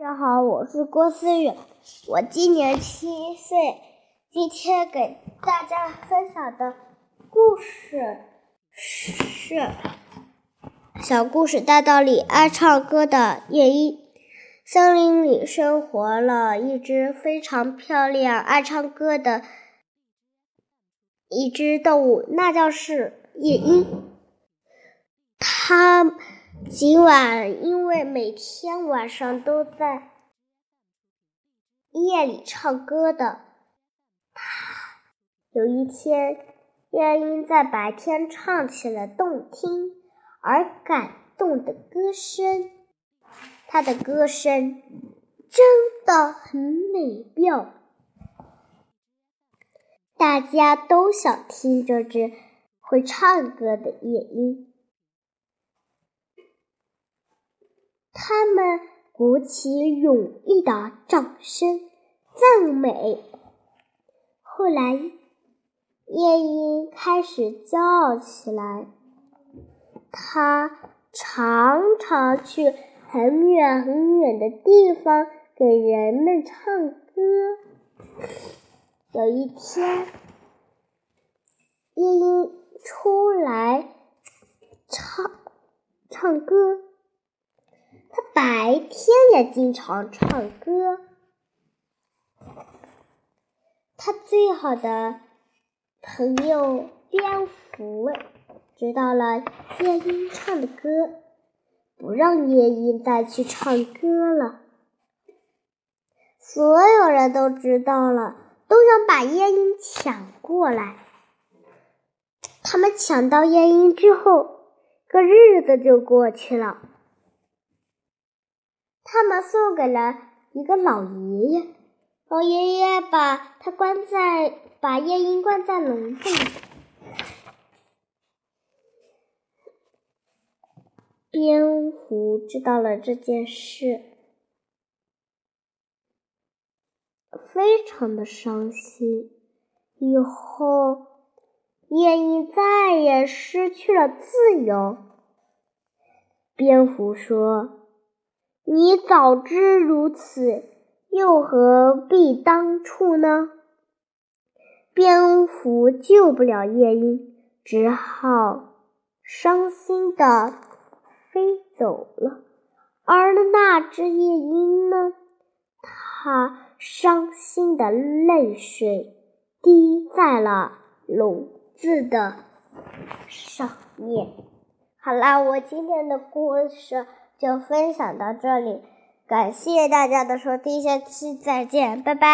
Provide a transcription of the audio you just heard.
大家好，我是郭思雨，我今年七岁。今天给大家分享的故事是小故事大道理，爱唱歌的夜莺。森林里生活了一只非常漂亮、爱唱歌的一只动物，那就是夜莺。它。今晚，因为每天晚上都在夜里唱歌的，他有一天，夜莺在白天唱起了动听而感动的歌声。他的歌声真的很美妙，大家都想听这只会唱歌的夜莺。他们鼓起勇毅的掌声赞美。后来，夜莺开始骄傲起来。他常常去很远很远的地方给人们唱歌。有一天，夜莺出来唱唱歌。白天也经常唱歌。他最好的朋友蝙蝠知道了夜莺唱的歌，不让夜莺再去唱歌了。所有人都知道了，都想把夜莺抢过来。他们抢到夜莺之后，个日子就过去了。他们送给了一个老爷爷，老爷爷把他关在，把夜莺关在笼子里。蝙蝠知道了这件事，非常的伤心。以后，夜莺再也失去了自由。蝙蝠说。你早知如此，又何必当初呢？蝙蝠救不了夜莺，只好伤心的飞走了。而那只夜莺呢？它伤心的泪水滴在了笼子的上面。好啦，我今天的故事。就分享到这里，感谢大家的收听，下期再见，拜拜。